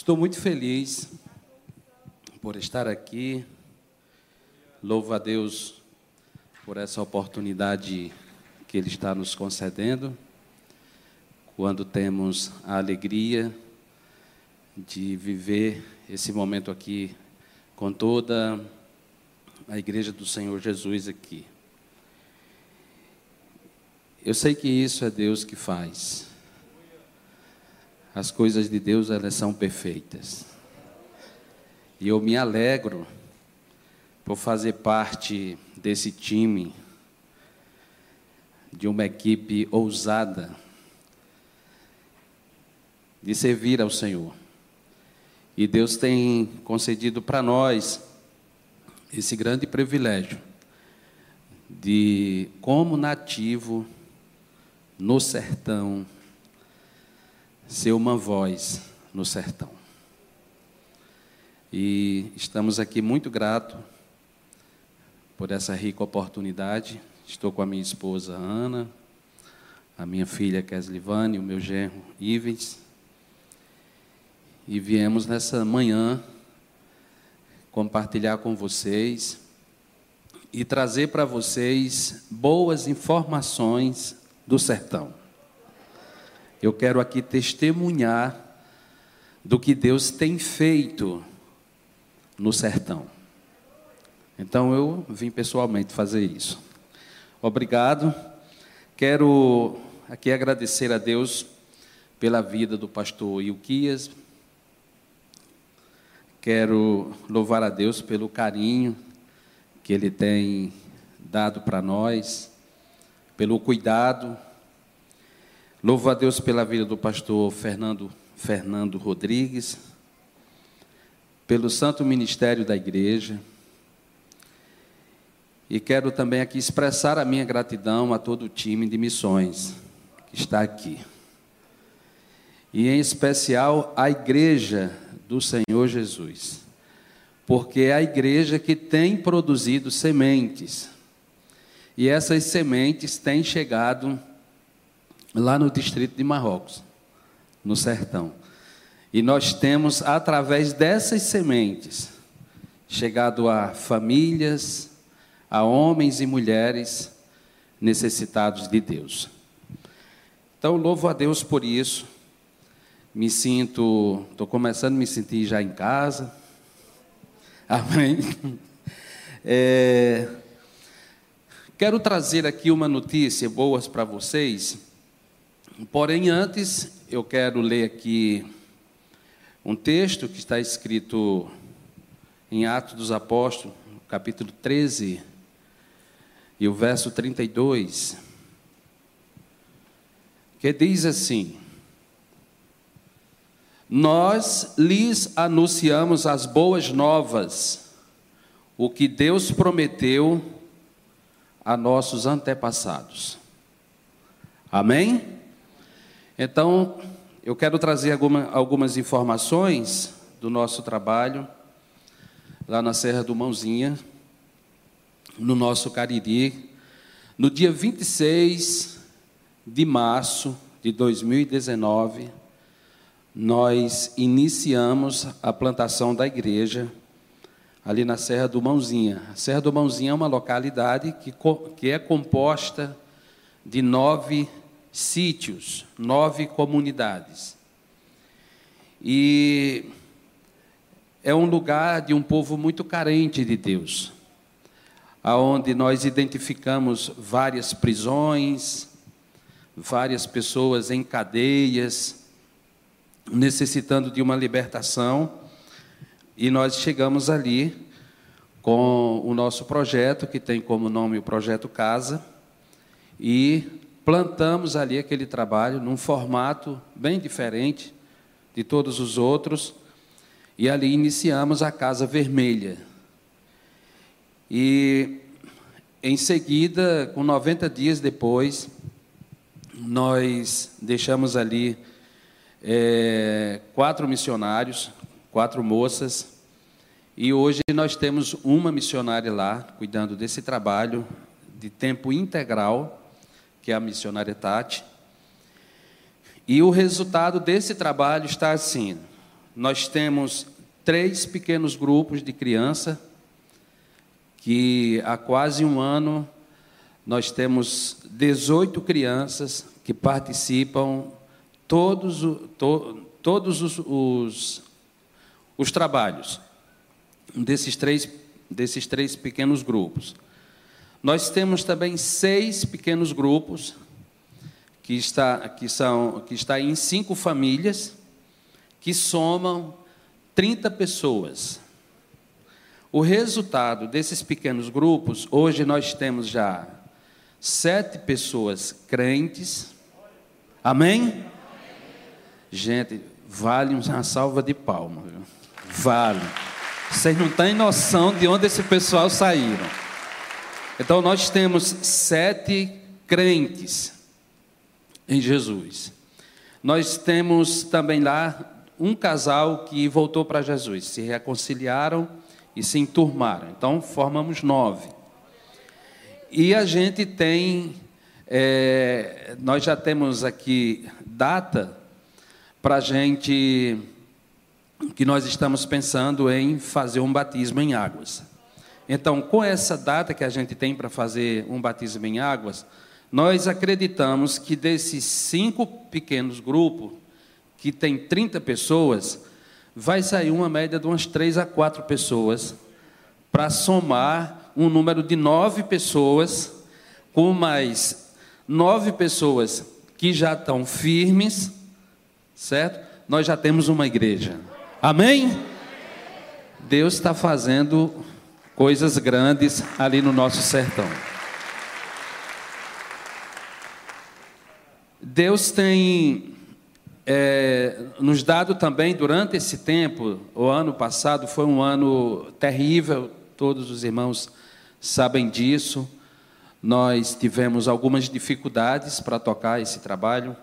Estou muito feliz por estar aqui. Louvo a Deus por essa oportunidade que Ele está nos concedendo, quando temos a alegria de viver esse momento aqui com toda a Igreja do Senhor Jesus aqui. Eu sei que isso é Deus que faz. As coisas de Deus, elas são perfeitas. E eu me alegro por fazer parte desse time, de uma equipe ousada, de servir ao Senhor. E Deus tem concedido para nós esse grande privilégio de, como nativo, no sertão, ser uma voz no sertão. E estamos aqui muito gratos por essa rica oportunidade. Estou com a minha esposa Ana, a minha filha Keslivane, o meu genro Ivens. E viemos nessa manhã compartilhar com vocês e trazer para vocês boas informações do sertão. Eu quero aqui testemunhar do que Deus tem feito no sertão. Então eu vim pessoalmente fazer isso. Obrigado. Quero aqui agradecer a Deus pela vida do pastor Ilquias. Quero louvar a Deus pelo carinho que ele tem dado para nós pelo cuidado. Louvo a Deus pela vida do pastor Fernando, Fernando Rodrigues, pelo santo ministério da igreja. E quero também aqui expressar a minha gratidão a todo o time de missões que está aqui. E em especial a igreja do Senhor Jesus. Porque é a igreja que tem produzido sementes e essas sementes têm chegado lá no distrito de Marrocos, no sertão. E nós temos, através dessas sementes, chegado a famílias, a homens e mulheres necessitados de Deus. Então, louvo a Deus por isso. Me sinto, estou começando a me sentir já em casa. Amém. É, Quero trazer aqui uma notícia boa para vocês, porém antes eu quero ler aqui um texto que está escrito em Atos dos Apóstolos, capítulo 13, e o verso 32, que diz assim: Nós lhes anunciamos as boas novas, o que Deus prometeu a nossos antepassados. Amém? Então, eu quero trazer alguma, algumas informações do nosso trabalho lá na Serra do Mãozinha, no nosso Cariri, no dia 26 de março de 2019, nós iniciamos a plantação da igreja ali na Serra do Mãozinha. A Serra do Mãozinha é uma localidade que, que é composta de nove sítios, nove comunidades. E é um lugar de um povo muito carente de Deus, aonde nós identificamos várias prisões, várias pessoas em cadeias, necessitando de uma libertação. E nós chegamos ali com o nosso projeto, que tem como nome o Projeto Casa, e plantamos ali aquele trabalho num formato bem diferente de todos os outros, e ali iniciamos a Casa Vermelha. E em seguida, com 90 dias depois, nós deixamos ali é, quatro missionários, quatro moças, e hoje nós temos uma missionária lá, cuidando desse trabalho de tempo integral, que é a missionária Tati. E o resultado desse trabalho está assim: nós temos três pequenos grupos de criança que há quase um ano nós temos 18 crianças que participam todos, to, todos os, os, os trabalhos desses três, desses três pequenos grupos. Nós temos também seis pequenos grupos que está, que são, que está em cinco famílias que somam 30 pessoas. O resultado desses pequenos grupos, hoje nós temos já sete pessoas crentes. Amém? Gente, vale uma salva de palmas. Vale. Vocês não têm noção de onde esse pessoal saíram. Então nós temos sete crentes em Jesus. Nós temos também lá um casal que voltou para Jesus, se reconciliaram e se enturmaram. Então formamos nove. E a gente tem, é, nós já temos aqui data para gente, que nós estamos pensando em fazer um batismo em águas. Então, com essa data que a gente tem para fazer um batismo em águas, nós acreditamos que desses cinco pequenos grupos, que tem 30 pessoas, vai sair uma média de umas três a quatro pessoas, para somar um número de nove pessoas, com mais nove pessoas que já estão firmes, certo? Nós já temos uma igreja. Amém? Deus está fazendo coisas grandes ali no nosso sertão. Deus tem é, nos dado também durante esse tempo, o ano passado foi um ano terrível, todos os irmãos sabem disso. Nós tivemos algumas dificuldades para tocar esse trabalho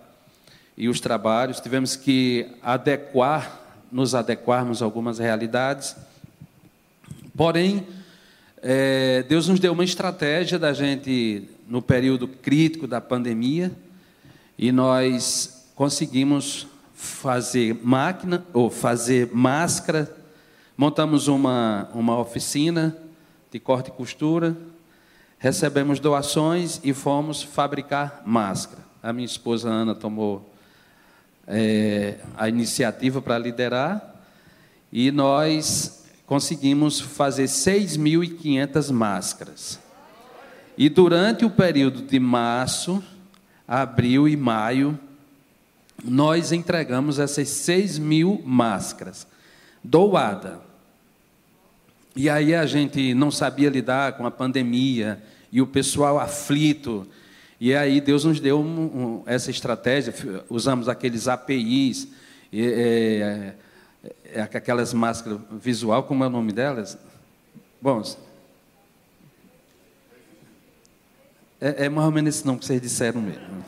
e os trabalhos, tivemos que adequar, nos adequarmos a algumas realidades. Porém, é, Deus nos deu uma estratégia da gente, no período crítico da pandemia, e nós conseguimos fazer máquina, ou fazer máscara, montamos uma, uma oficina de corte e costura, recebemos doações e fomos fabricar máscara. A minha esposa Ana tomou é, a iniciativa para liderar e nós conseguimos fazer 6.500 máscaras. E durante o período de março, abril e maio, nós entregamos essas 6 mil máscaras doadas. E aí a gente não sabia lidar com a pandemia e o pessoal aflito. E aí Deus nos deu um, um, essa estratégia, usamos aqueles APIs, aquelas máscaras visual, como é o nome delas? Bom, é, é mais ou menos esse nome que vocês disseram mesmo.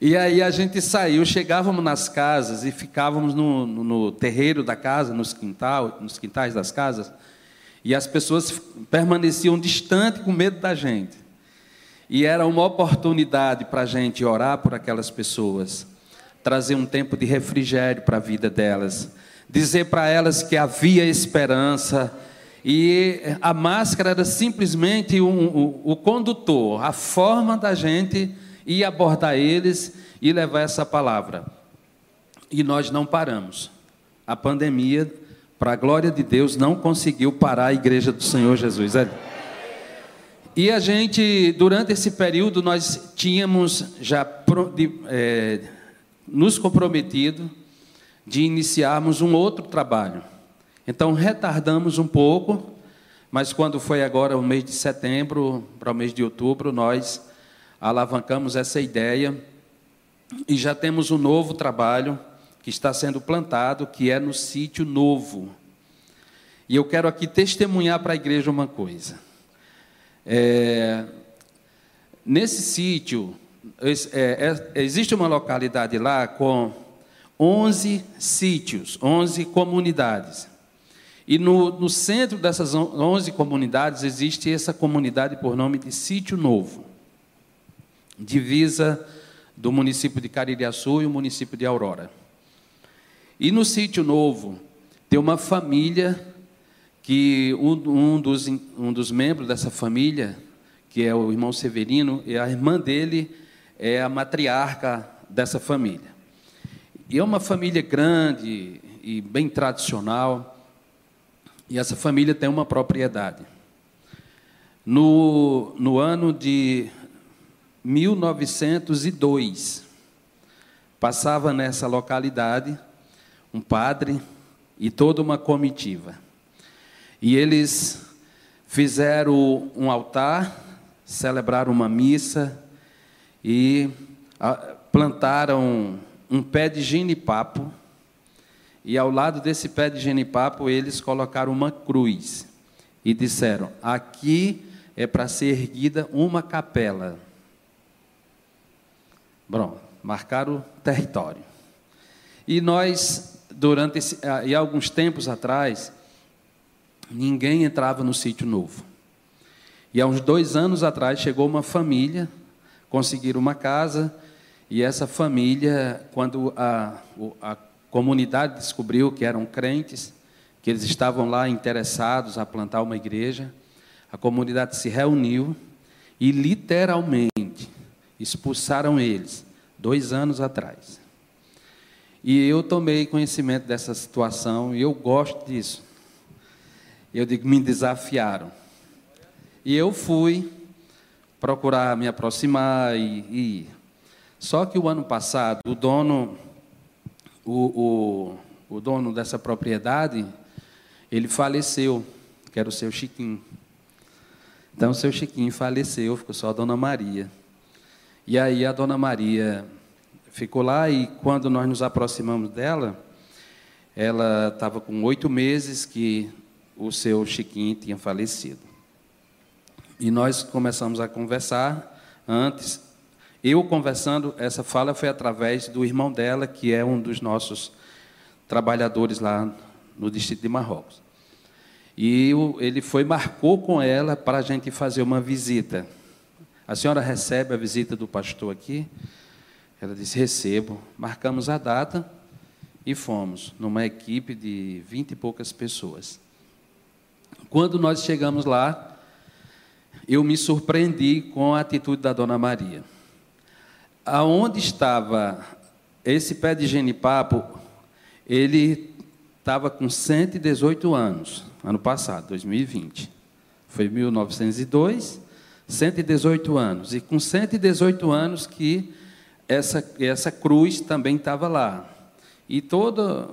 E aí a gente saiu, chegávamos nas casas e ficávamos no, no, no terreiro da casa, nos, quintal, nos quintais das casas, e as pessoas permaneciam distantes com medo da gente. E era uma oportunidade para a gente orar por aquelas pessoas, trazer um tempo de refrigério para a vida delas, dizer para elas que havia esperança. E a máscara era simplesmente um, o, o condutor, a forma da gente ir abordar eles e levar essa palavra. E nós não paramos. A pandemia, para a glória de Deus, não conseguiu parar a igreja do Senhor Jesus. É. E a gente, durante esse período, nós tínhamos já é, nos comprometido de iniciarmos um outro trabalho. Então, retardamos um pouco, mas quando foi agora o mês de setembro para o mês de outubro, nós alavancamos essa ideia e já temos um novo trabalho que está sendo plantado, que é no sítio novo. E eu quero aqui testemunhar para a igreja uma coisa. É, nesse sítio, é, é, existe uma localidade lá com 11 sítios, 11 comunidades. E no, no centro dessas 11 comunidades existe essa comunidade por nome de Sítio Novo divisa do município de Caririaçu e o município de Aurora. E no sítio novo, tem uma família que um, um, dos, um dos membros dessa família, que é o irmão Severino, e a irmã dele é a matriarca dessa família. E é uma família grande e bem tradicional, e essa família tem uma propriedade. No, no ano de 1902, passava nessa localidade um padre e toda uma comitiva. E eles fizeram um altar, celebraram uma missa e plantaram um pé de genipapo. E ao lado desse pé de genipapo, eles colocaram uma cruz e disseram: Aqui é para ser erguida uma capela. Bom, marcaram o território. E nós, durante esse, ah, e alguns tempos atrás, ninguém entrava no sítio novo. E há uns dois anos atrás chegou uma família, conseguiram uma casa, e essa família, quando a, a comunidade descobriu que eram crentes, que eles estavam lá interessados a plantar uma igreja, a comunidade se reuniu e literalmente expulsaram eles, dois anos atrás. E eu tomei conhecimento dessa situação e eu gosto disso. Eu digo, me desafiaram. E eu fui procurar me aproximar e, e... Só que o ano passado, o dono, o, o, o dono dessa propriedade, ele faleceu, que era o seu Chiquinho. Então, o seu Chiquinho faleceu, ficou só a Dona Maria. E aí a Dona Maria ficou lá e quando nós nos aproximamos dela, ela estava com oito meses que o seu Chiquinho tinha falecido. E nós começamos a conversar antes. Eu conversando, essa fala foi através do irmão dela, que é um dos nossos trabalhadores lá no distrito de Marrocos. E ele foi, marcou com ela para a gente fazer uma visita. A senhora recebe a visita do pastor aqui? Ela disse: recebo. Marcamos a data e fomos, numa equipe de vinte e poucas pessoas. Quando nós chegamos lá, eu me surpreendi com a atitude da dona Maria. Aonde estava esse pé de genipapo, ele estava com 118 anos ano passado, 2020. Foi 1902, 118 anos. E com 118 anos que essa, essa cruz também estava lá. E todo,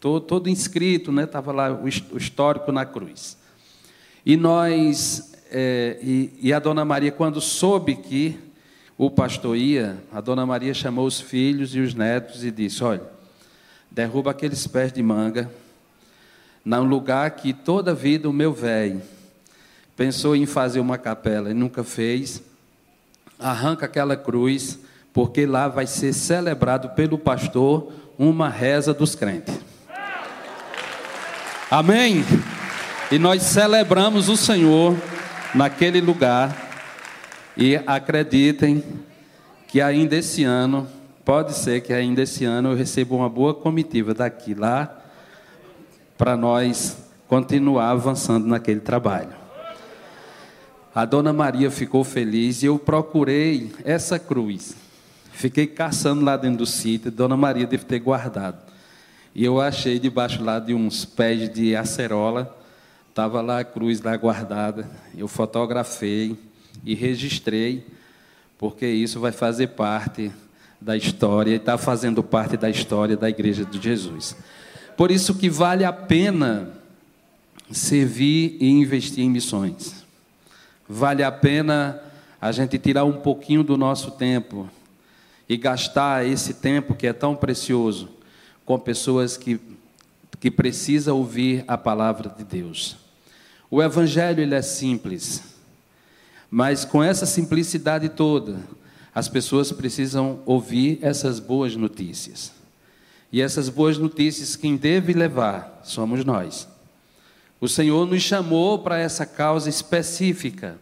todo, todo inscrito, né, estava lá o, o histórico na cruz. E nós, é, e, e a dona Maria, quando soube que o pastor ia, a dona Maria chamou os filhos e os netos e disse: Olha, derruba aqueles pés de manga num lugar que toda a vida o meu velho pensou em fazer uma capela e nunca fez, arranca aquela cruz, porque lá vai ser celebrado pelo pastor uma reza dos crentes. Amém? E nós celebramos o Senhor naquele lugar. E acreditem que ainda esse ano, pode ser que ainda esse ano eu receba uma boa comitiva daqui lá para nós continuar avançando naquele trabalho. A dona Maria ficou feliz e eu procurei essa cruz. Fiquei caçando lá dentro do sítio, dona Maria deve ter guardado. E eu achei debaixo lá de uns pés de acerola, estava lá a cruz lá guardada. Eu fotografei e registrei, porque isso vai fazer parte da história e está fazendo parte da história da Igreja de Jesus. Por isso que vale a pena servir e investir em missões. Vale a pena a gente tirar um pouquinho do nosso tempo e gastar esse tempo que é tão precioso com pessoas que, que precisam ouvir a palavra de Deus. O evangelho ele é simples, mas com essa simplicidade toda, as pessoas precisam ouvir essas boas notícias. E essas boas notícias, quem deve levar somos nós. O Senhor nos chamou para essa causa específica.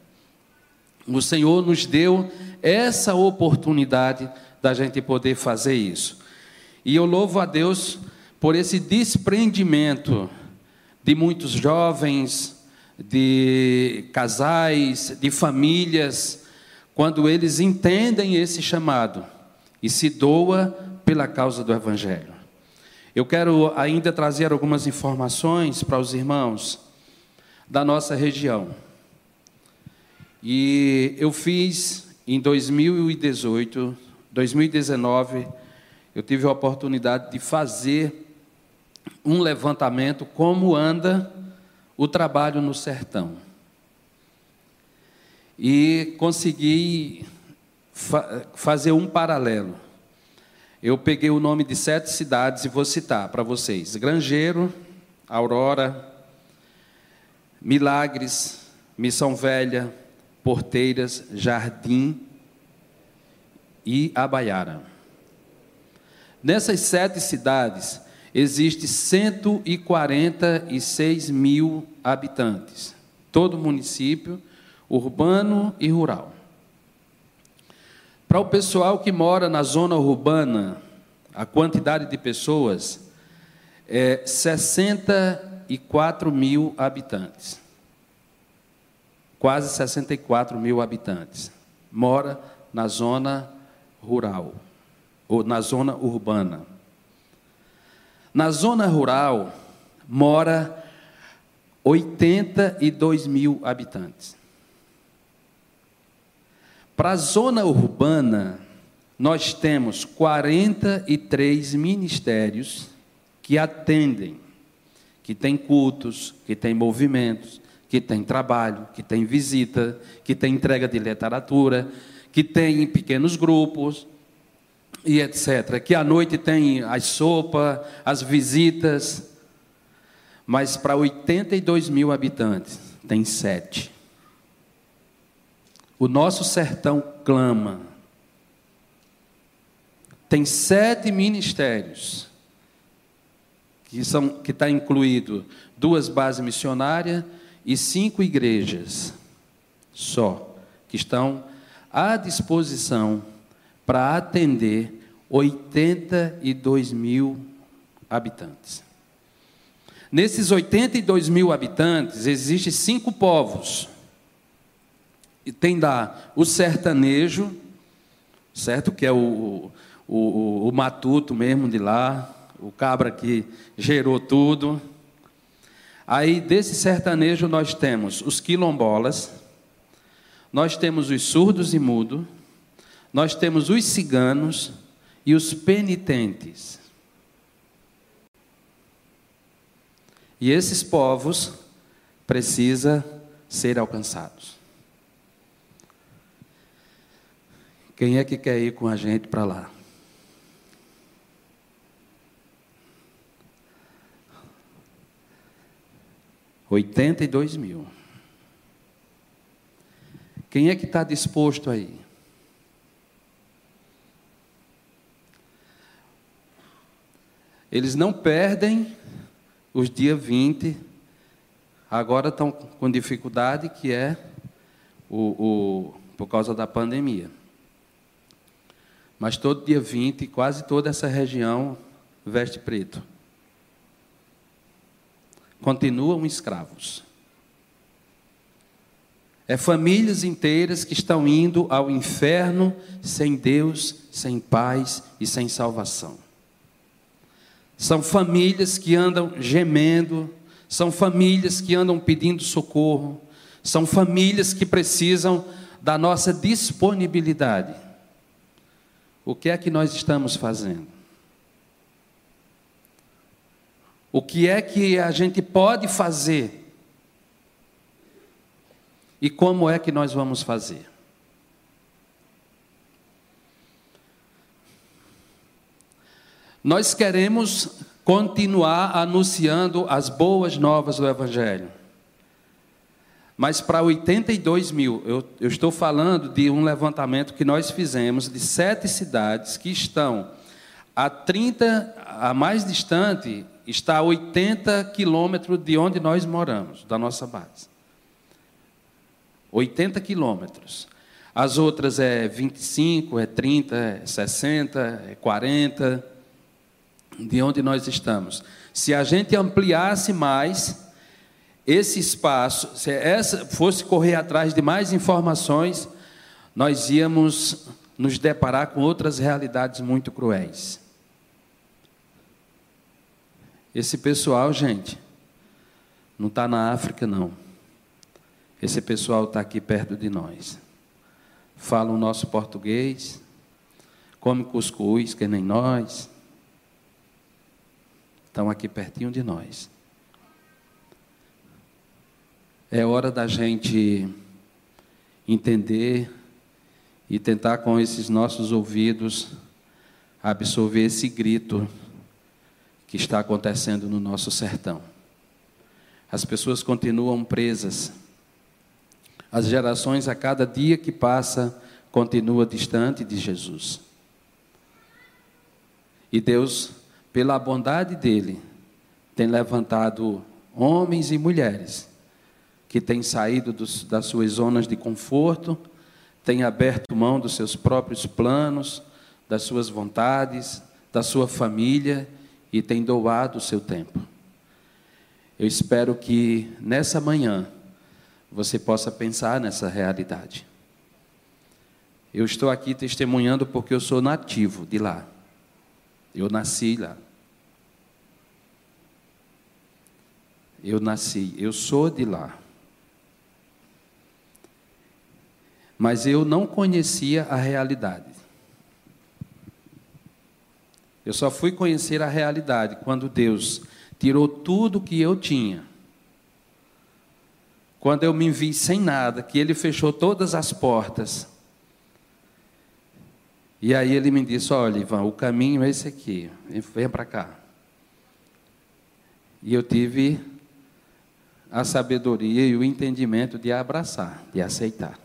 O Senhor nos deu essa oportunidade da gente poder fazer isso. E eu louvo a Deus por esse desprendimento de muitos jovens, de casais, de famílias, quando eles entendem esse chamado e se doa pela causa do Evangelho. Eu quero ainda trazer algumas informações para os irmãos da nossa região. E eu fiz em 2018, 2019, eu tive a oportunidade de fazer um levantamento como anda o trabalho no sertão. E consegui fa fazer um paralelo. Eu peguei o nome de sete cidades e vou citar para vocês: Grangeiro, Aurora, Milagres, Missão Velha, Porteiras, Jardim e Abaiara. Nessas sete cidades, existe 146 mil habitantes, todo município, urbano e rural. Para o pessoal que mora na zona urbana, a quantidade de pessoas é 64 mil habitantes. Quase 64 mil habitantes. Mora na zona rural, ou na zona urbana. Na zona rural mora 82 mil habitantes. Para a zona urbana, nós temos 43 ministérios que atendem, que têm cultos, que têm movimentos, que têm trabalho, que têm visita, que têm entrega de literatura, que têm pequenos grupos, e etc. Que à noite tem as sopas, as visitas, mas para 82 mil habitantes tem sete. O nosso sertão clama. Tem sete ministérios que são que está incluído duas bases missionárias e cinco igrejas só que estão à disposição para atender 82 mil habitantes. Nesses 82 mil habitantes, existem cinco povos. E tem lá o sertanejo, certo? Que é o, o, o, matuto mesmo de lá, o cabra que gerou tudo. Aí, desse sertanejo, nós temos os quilombolas, nós temos os surdos e mudos, nós temos os ciganos e os penitentes. E esses povos precisam ser alcançados. Quem é que quer ir com a gente para lá? Oitenta e dois mil. Quem é que está disposto aí? Eles não perdem os dias 20, agora estão com dificuldade, que é o, o, por causa da pandemia. Mas todo dia 20, quase toda essa região veste preto. Continuam escravos. É famílias inteiras que estão indo ao inferno sem Deus, sem paz e sem salvação. São famílias que andam gemendo, são famílias que andam pedindo socorro, são famílias que precisam da nossa disponibilidade. O que é que nós estamos fazendo? O que é que a gente pode fazer? E como é que nós vamos fazer? Nós queremos continuar anunciando as boas novas do Evangelho. Mas para 82 mil, eu, eu, estou falando de um levantamento que nós fizemos de sete cidades que estão a 30, a mais distante, está a 80 quilômetros de onde nós moramos, da nossa base. 80 quilômetros. As outras é 25, é 30, é 60, é 40. De onde nós estamos. Se a gente ampliasse mais esse espaço, se essa fosse correr atrás de mais informações, nós íamos nos deparar com outras realidades muito cruéis. Esse pessoal, gente, não está na África, não. Esse pessoal está aqui perto de nós. Fala o nosso português, come cuscuz, que nem nós. Estão aqui pertinho de nós. É hora da gente entender e tentar com esses nossos ouvidos absorver esse grito que está acontecendo no nosso sertão. As pessoas continuam presas. As gerações a cada dia que passa continua distante de Jesus. E Deus, pela bondade dele, tem levantado homens e mulheres que têm saído dos, das suas zonas de conforto, têm aberto mão dos seus próprios planos, das suas vontades, da sua família e têm doado o seu tempo. Eu espero que nessa manhã você possa pensar nessa realidade. Eu estou aqui testemunhando porque eu sou nativo de lá. Eu nasci lá. Eu nasci, eu sou de lá. Mas eu não conhecia a realidade. Eu só fui conhecer a realidade quando Deus tirou tudo que eu tinha. Quando eu me vi sem nada, que Ele fechou todas as portas e aí ele me disse: Olha, Ivan, o caminho é esse aqui, venha para cá. E eu tive a sabedoria e o entendimento de abraçar, de aceitar.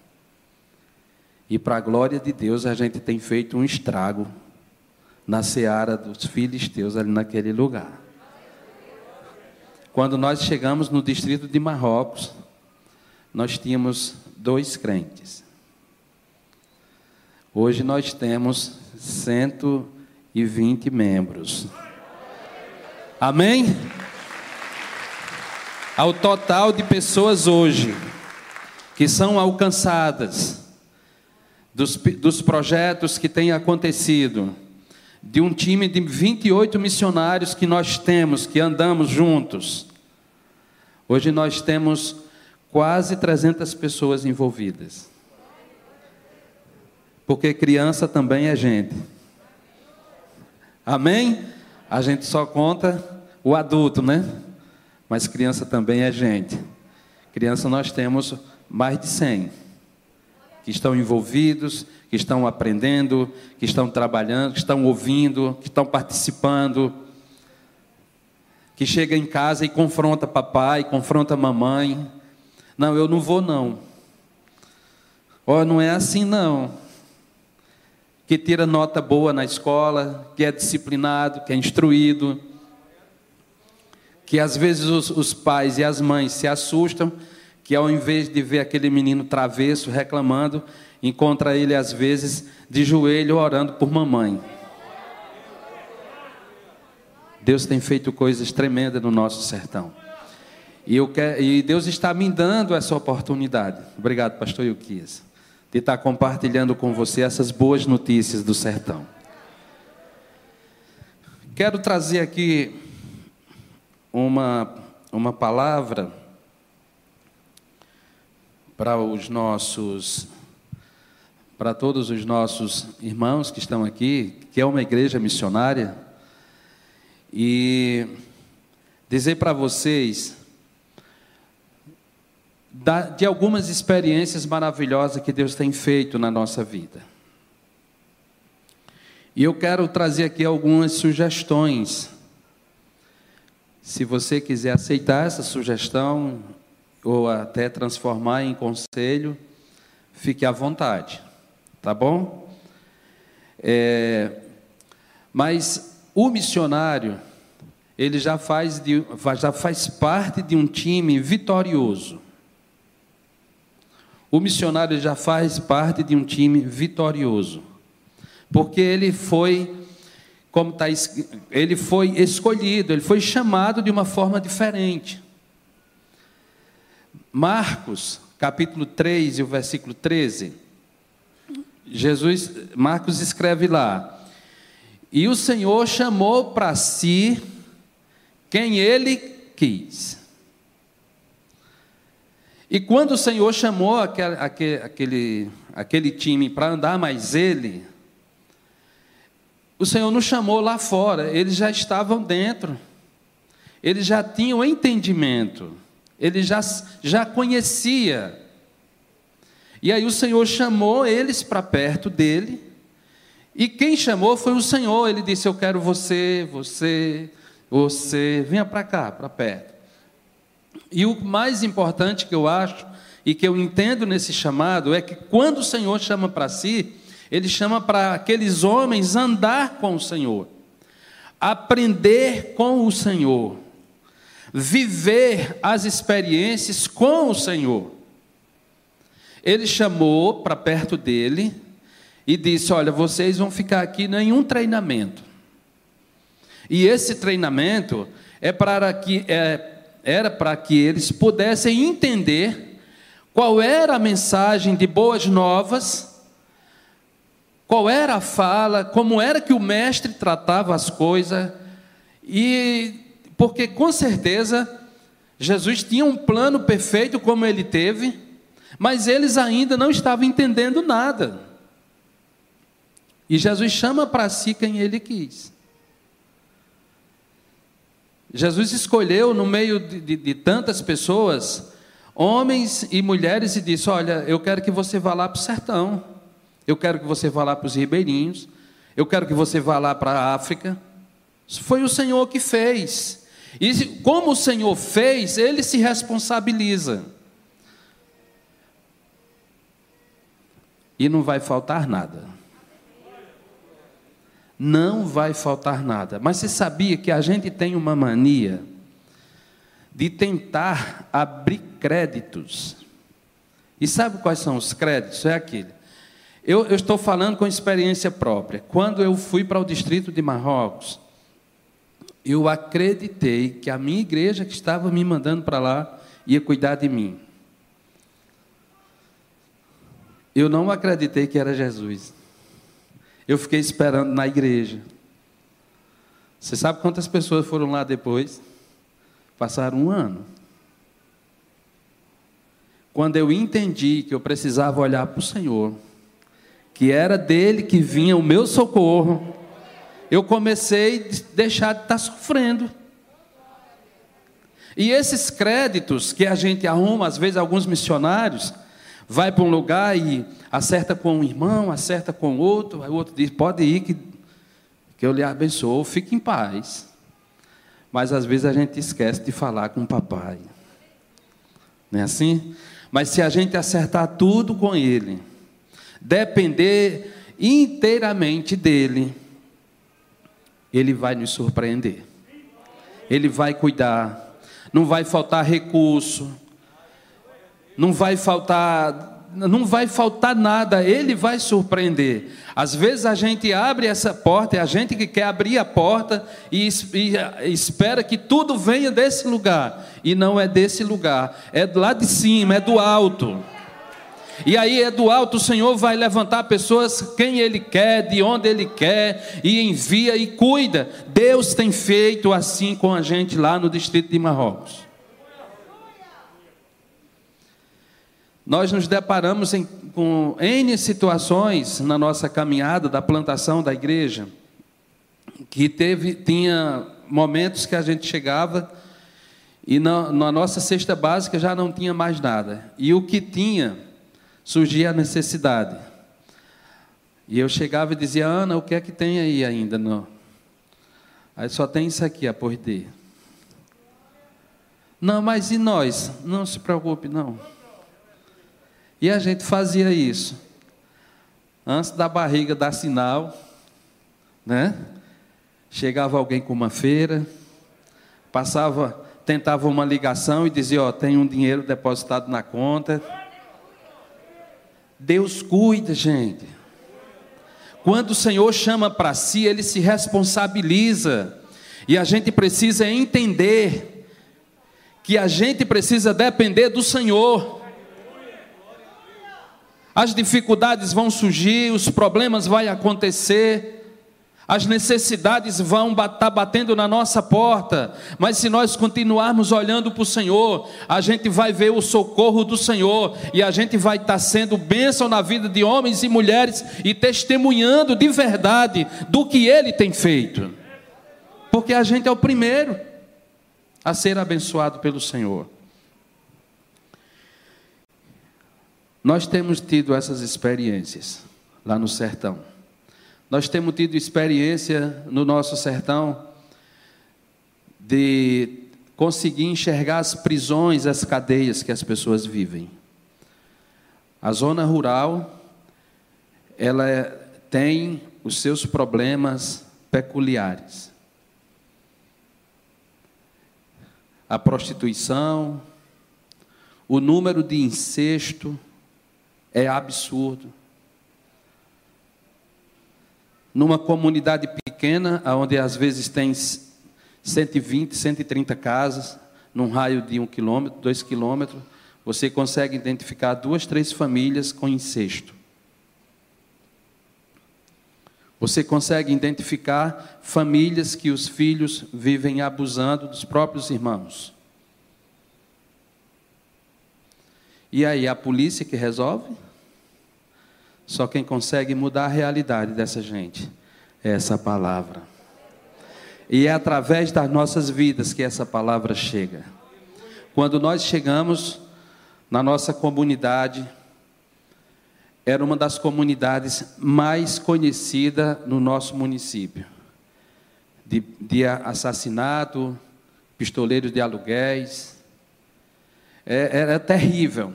E para a glória de Deus, a gente tem feito um estrago na seara dos filisteus ali naquele lugar. Quando nós chegamos no distrito de Marrocos, nós tínhamos dois crentes. Hoje nós temos 120 membros. Amém? Ao total de pessoas hoje que são alcançadas dos, dos projetos que têm acontecido, de um time de 28 missionários que nós temos, que andamos juntos. Hoje nós temos quase 300 pessoas envolvidas. Porque criança também é gente. Amém? A gente só conta o adulto, né? Mas criança também é gente. Criança nós temos mais de 100 que estão envolvidos, que estão aprendendo, que estão trabalhando, que estão ouvindo, que estão participando, que chega em casa e confronta papai, confronta mamãe. Não, eu não vou não. Ó, oh, não é assim não que tira nota boa na escola, que é disciplinado, que é instruído, que às vezes os, os pais e as mães se assustam, que ao invés de ver aquele menino travesso reclamando, encontra ele às vezes de joelho orando por mamãe. Deus tem feito coisas tremendas no nosso sertão. E, eu quero, e Deus está me dando essa oportunidade. Obrigado, pastor Yuquias de estar compartilhando com você essas boas notícias do sertão. Quero trazer aqui uma, uma palavra para os nossos para todos os nossos irmãos que estão aqui, que é uma igreja missionária, e dizer para vocês de algumas experiências maravilhosas que Deus tem feito na nossa vida. E eu quero trazer aqui algumas sugestões. Se você quiser aceitar essa sugestão, ou até transformar em conselho, fique à vontade, tá bom? É, mas o missionário, ele já faz, de, já faz parte de um time vitorioso. O missionário já faz parte de um time vitorioso, porque ele foi como tá, ele foi escolhido, ele foi chamado de uma forma diferente. Marcos, capítulo 3 e o versículo 13. Jesus, Marcos escreve lá: E o Senhor chamou para si quem ele quis. E quando o Senhor chamou aquele, aquele, aquele time para andar mais ele, o Senhor não chamou lá fora, eles já estavam dentro, eles já tinham entendimento, ele já, já conhecia. E aí o Senhor chamou eles para perto dele, e quem chamou foi o Senhor, ele disse: Eu quero você, você, você, venha para cá, para perto. E o mais importante que eu acho e que eu entendo nesse chamado é que quando o Senhor chama para si, ele chama para aqueles homens andar com o Senhor, aprender com o Senhor, viver as experiências com o Senhor. Ele chamou para perto dele e disse: Olha, vocês vão ficar aqui em um treinamento. E esse treinamento é para que, é, era para que eles pudessem entender qual era a mensagem de boas novas, qual era a fala, como era que o mestre tratava as coisas, e porque com certeza Jesus tinha um plano perfeito como ele teve, mas eles ainda não estavam entendendo nada. E Jesus chama para si quem ele quis. Jesus escolheu, no meio de, de, de tantas pessoas, homens e mulheres, e disse: Olha, eu quero que você vá lá para o sertão, eu quero que você vá lá para os ribeirinhos, eu quero que você vá lá para a África. Foi o Senhor que fez. E como o Senhor fez, ele se responsabiliza. E não vai faltar nada não vai faltar nada. Mas você sabia que a gente tem uma mania de tentar abrir créditos. E sabe quais são os créditos? É aquele. Eu, eu estou falando com experiência própria. Quando eu fui para o distrito de Marrocos, eu acreditei que a minha igreja que estava me mandando para lá ia cuidar de mim. Eu não acreditei que era Jesus. Eu fiquei esperando na igreja. Você sabe quantas pessoas foram lá depois? Passaram um ano. Quando eu entendi que eu precisava olhar para o Senhor, que era dele que vinha o meu socorro, eu comecei a deixar de estar sofrendo. E esses créditos que a gente arruma, às vezes alguns missionários, vai para um lugar e acerta com um irmão, acerta com outro, aí o outro diz: pode ir, que, que eu lhe abençoo, fique em paz. Mas às vezes a gente esquece de falar com o papai. Não é assim? Mas se a gente acertar tudo com ele, depender inteiramente dele, ele vai nos surpreender. Ele vai cuidar, não vai faltar recurso, não vai faltar não vai faltar nada, ele vai surpreender. Às vezes a gente abre essa porta, é a gente que quer abrir a porta e, e, espera que tudo venha desse lugar, e não é desse lugar, é lá de cima, é do alto. E aí é do alto, o Senhor vai levantar pessoas quem Ele quer, de onde Ele quer, e envia e cuida. Deus tem feito assim com a gente lá no distrito de Marrocos. nós nos deparamos em, com N situações na nossa caminhada da plantação da igreja, que teve, tinha momentos que a gente chegava e na, na nossa cesta básica já não tinha mais nada. E o que tinha, surgia a necessidade. E eu chegava e dizia, Ana, o que é que tem aí ainda? Não. Aí só tem isso aqui, a por D. Não, mas e nós? Não se preocupe, não. E a gente fazia isso. Antes da barriga dar sinal, né? Chegava alguém com uma feira, passava, tentava uma ligação e dizia, ó, tem um dinheiro depositado na conta. Deus cuida, gente. Quando o Senhor chama para si, ele se responsabiliza. E a gente precisa entender que a gente precisa depender do Senhor. As dificuldades vão surgir, os problemas vão acontecer, as necessidades vão estar tá batendo na nossa porta, mas se nós continuarmos olhando para o Senhor, a gente vai ver o socorro do Senhor e a gente vai estar tá sendo bênção na vida de homens e mulheres e testemunhando de verdade do que Ele tem feito, porque a gente é o primeiro a ser abençoado pelo Senhor. Nós temos tido essas experiências lá no sertão. Nós temos tido experiência no nosso sertão de conseguir enxergar as prisões, as cadeias que as pessoas vivem. A zona rural, ela é, tem os seus problemas peculiares. A prostituição, o número de incesto é absurdo numa comunidade pequena, onde às vezes tem 120, 130 casas, num raio de um quilômetro, dois quilômetros, você consegue identificar duas, três famílias com incesto. Você consegue identificar famílias que os filhos vivem abusando dos próprios irmãos. E aí, a polícia que resolve? Só quem consegue mudar a realidade dessa gente é essa palavra. E é através das nossas vidas que essa palavra chega. Quando nós chegamos na nossa comunidade, era uma das comunidades mais conhecidas no nosso município. De, de assassinato, pistoleiros de aluguéis. É, era terrível.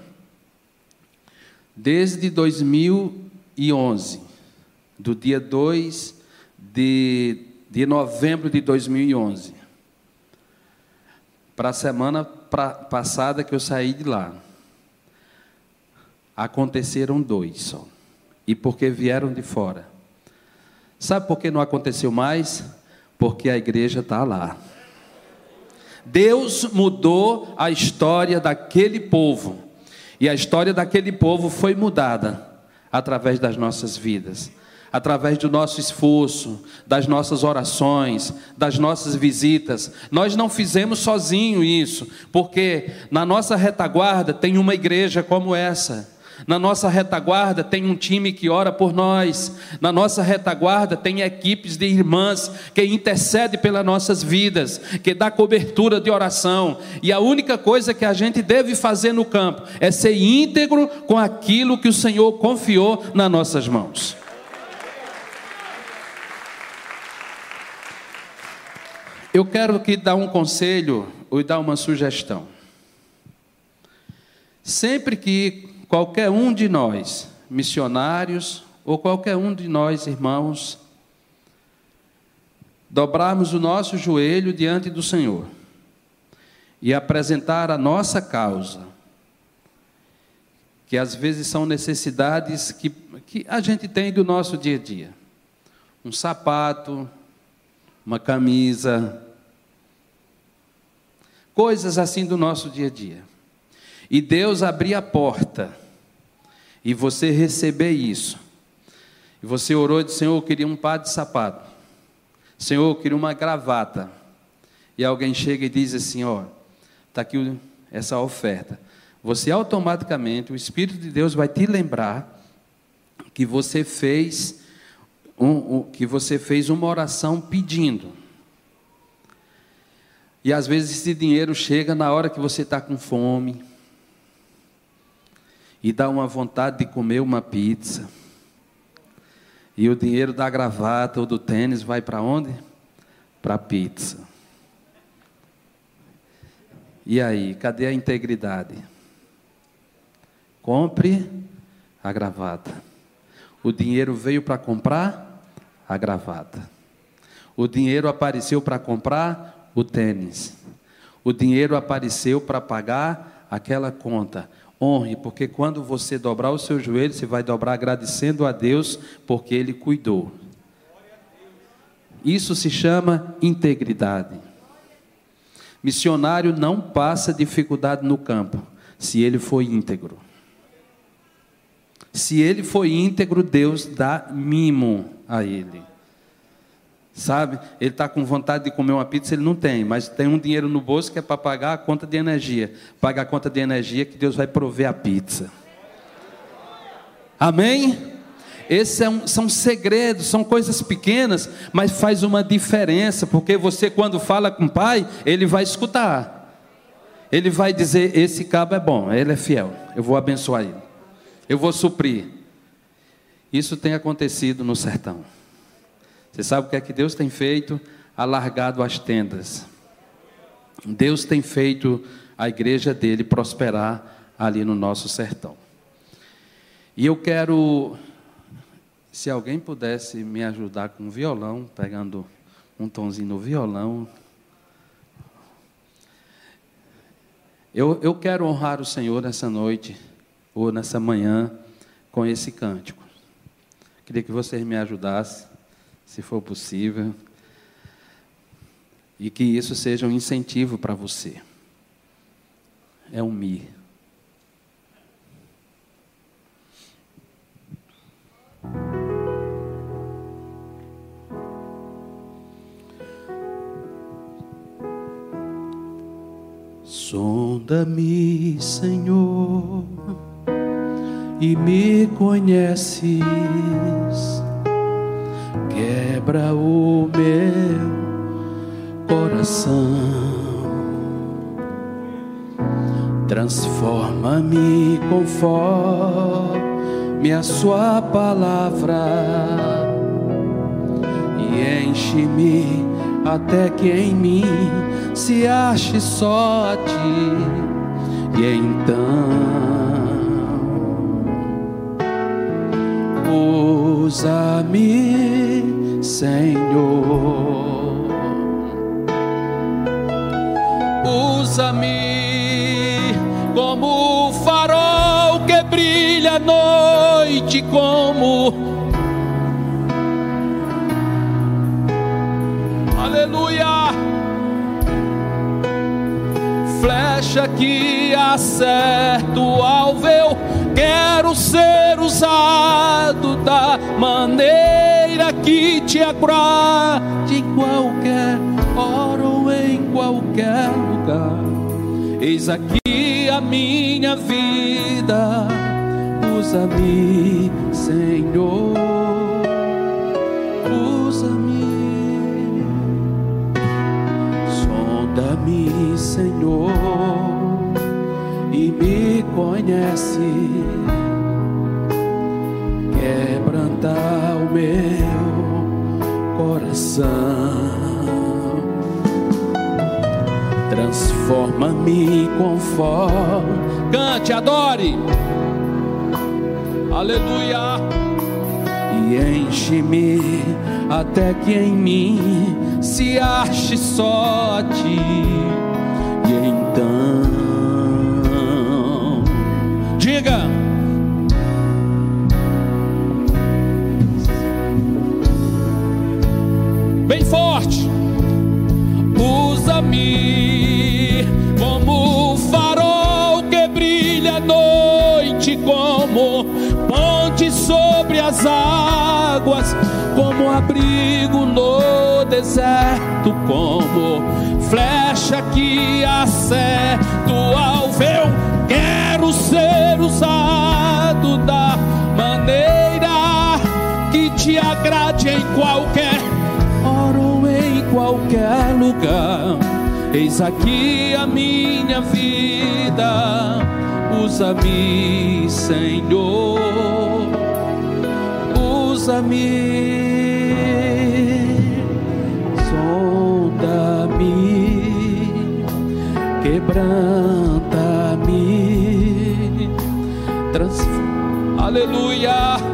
Desde 2011, do dia 2 de, de novembro de 2011, para a semana pra, passada que eu saí de lá, aconteceram dois só. E porque vieram de fora. Sabe por que não aconteceu mais? Porque a igreja está lá. Deus mudou a história daquele povo. E a história daquele povo foi mudada através das nossas vidas, através do nosso esforço, das nossas orações, das nossas visitas. Nós não fizemos sozinho isso, porque na nossa retaguarda tem uma igreja como essa na nossa retaguarda tem um time que ora por nós. Na nossa retaguarda tem equipes de irmãs que intercedem pelas nossas vidas, que dá cobertura de oração. E a única coisa que a gente deve fazer no campo é ser íntegro com aquilo que o Senhor confiou nas nossas mãos. Eu quero aqui dar um conselho ou dar uma sugestão. Sempre que qualquer um de nós, missionários, ou qualquer um de nós, irmãos, dobrarmos o nosso joelho diante do Senhor e apresentar a nossa causa, que às vezes são necessidades que, que a gente tem do nosso dia a dia. Um sapato, uma camisa, coisas assim do nosso dia a dia. E Deus abrir a porta e você receber isso, e você orou e disse: Senhor, eu queria um par de sapato, Senhor, eu queria uma gravata, e alguém chega e diz assim: Ó, está aqui essa oferta. Você automaticamente, o Espírito de Deus vai te lembrar que você fez um, um, que você fez uma oração pedindo. E às vezes esse dinheiro chega na hora que você está com fome e dá uma vontade de comer uma pizza. E o dinheiro da gravata ou do tênis vai para onde? Para pizza. E aí, cadê a integridade? Compre a gravata. O dinheiro veio para comprar a gravata. O dinheiro apareceu para comprar o tênis. O dinheiro apareceu para pagar aquela conta. Honre, porque quando você dobrar o seu joelho, você vai dobrar agradecendo a Deus, porque Ele cuidou. Isso se chama integridade. Missionário não passa dificuldade no campo, se ele for íntegro. Se ele for íntegro, Deus dá mimo a ele. Sabe? Ele está com vontade de comer uma pizza, ele não tem, mas tem um dinheiro no bolso que é para pagar a conta de energia. Paga a conta de energia que Deus vai prover a pizza. Amém? Esses são, são segredos, são coisas pequenas, mas faz uma diferença, porque você, quando fala com o pai, ele vai escutar. Ele vai dizer: Esse cabo é bom, ele é fiel, eu vou abençoar ele, eu vou suprir. Isso tem acontecido no sertão. Você sabe o que é que Deus tem feito? Alargado as tendas. Deus tem feito a igreja dele prosperar ali no nosso sertão. E eu quero se alguém pudesse me ajudar com o violão, pegando um tonzinho no violão. Eu, eu quero honrar o Senhor nessa noite, ou nessa manhã, com esse cântico. Queria que vocês me ajudassem, se for possível, e que isso seja um incentivo para você. É um mi. Sonda-me, Senhor, e me conheces. Quebra o meu coração. Transforma-me conforme a Sua palavra e enche-me até que em mim se ache só a ti, e então usa-me, Senhor, usa-me como farol que brilha à noite, como flecha que acerta o alvo. Quero ser usado da maneira que te agrade em qualquer hora ou em qualquer lugar. Eis aqui a minha vida, usa-me, Senhor. Usa-me, sonda-me, Senhor me conhece, coração, transforma-me conforme. Cante, adore, aleluia, e enche-me até que em mim se ache só a ti, e então Diga. Bem forte. Usa-me como farol que brilha à noite, como ponte sobre as águas, como abrigo no deserto, como flecha que acerta o alvéu quero ser usado da maneira que te agrade em qualquer qualquer lugar. Eis aqui a minha vida, usa-me, Senhor, usa-me, sonda-me, quebranta-me. Aleluia.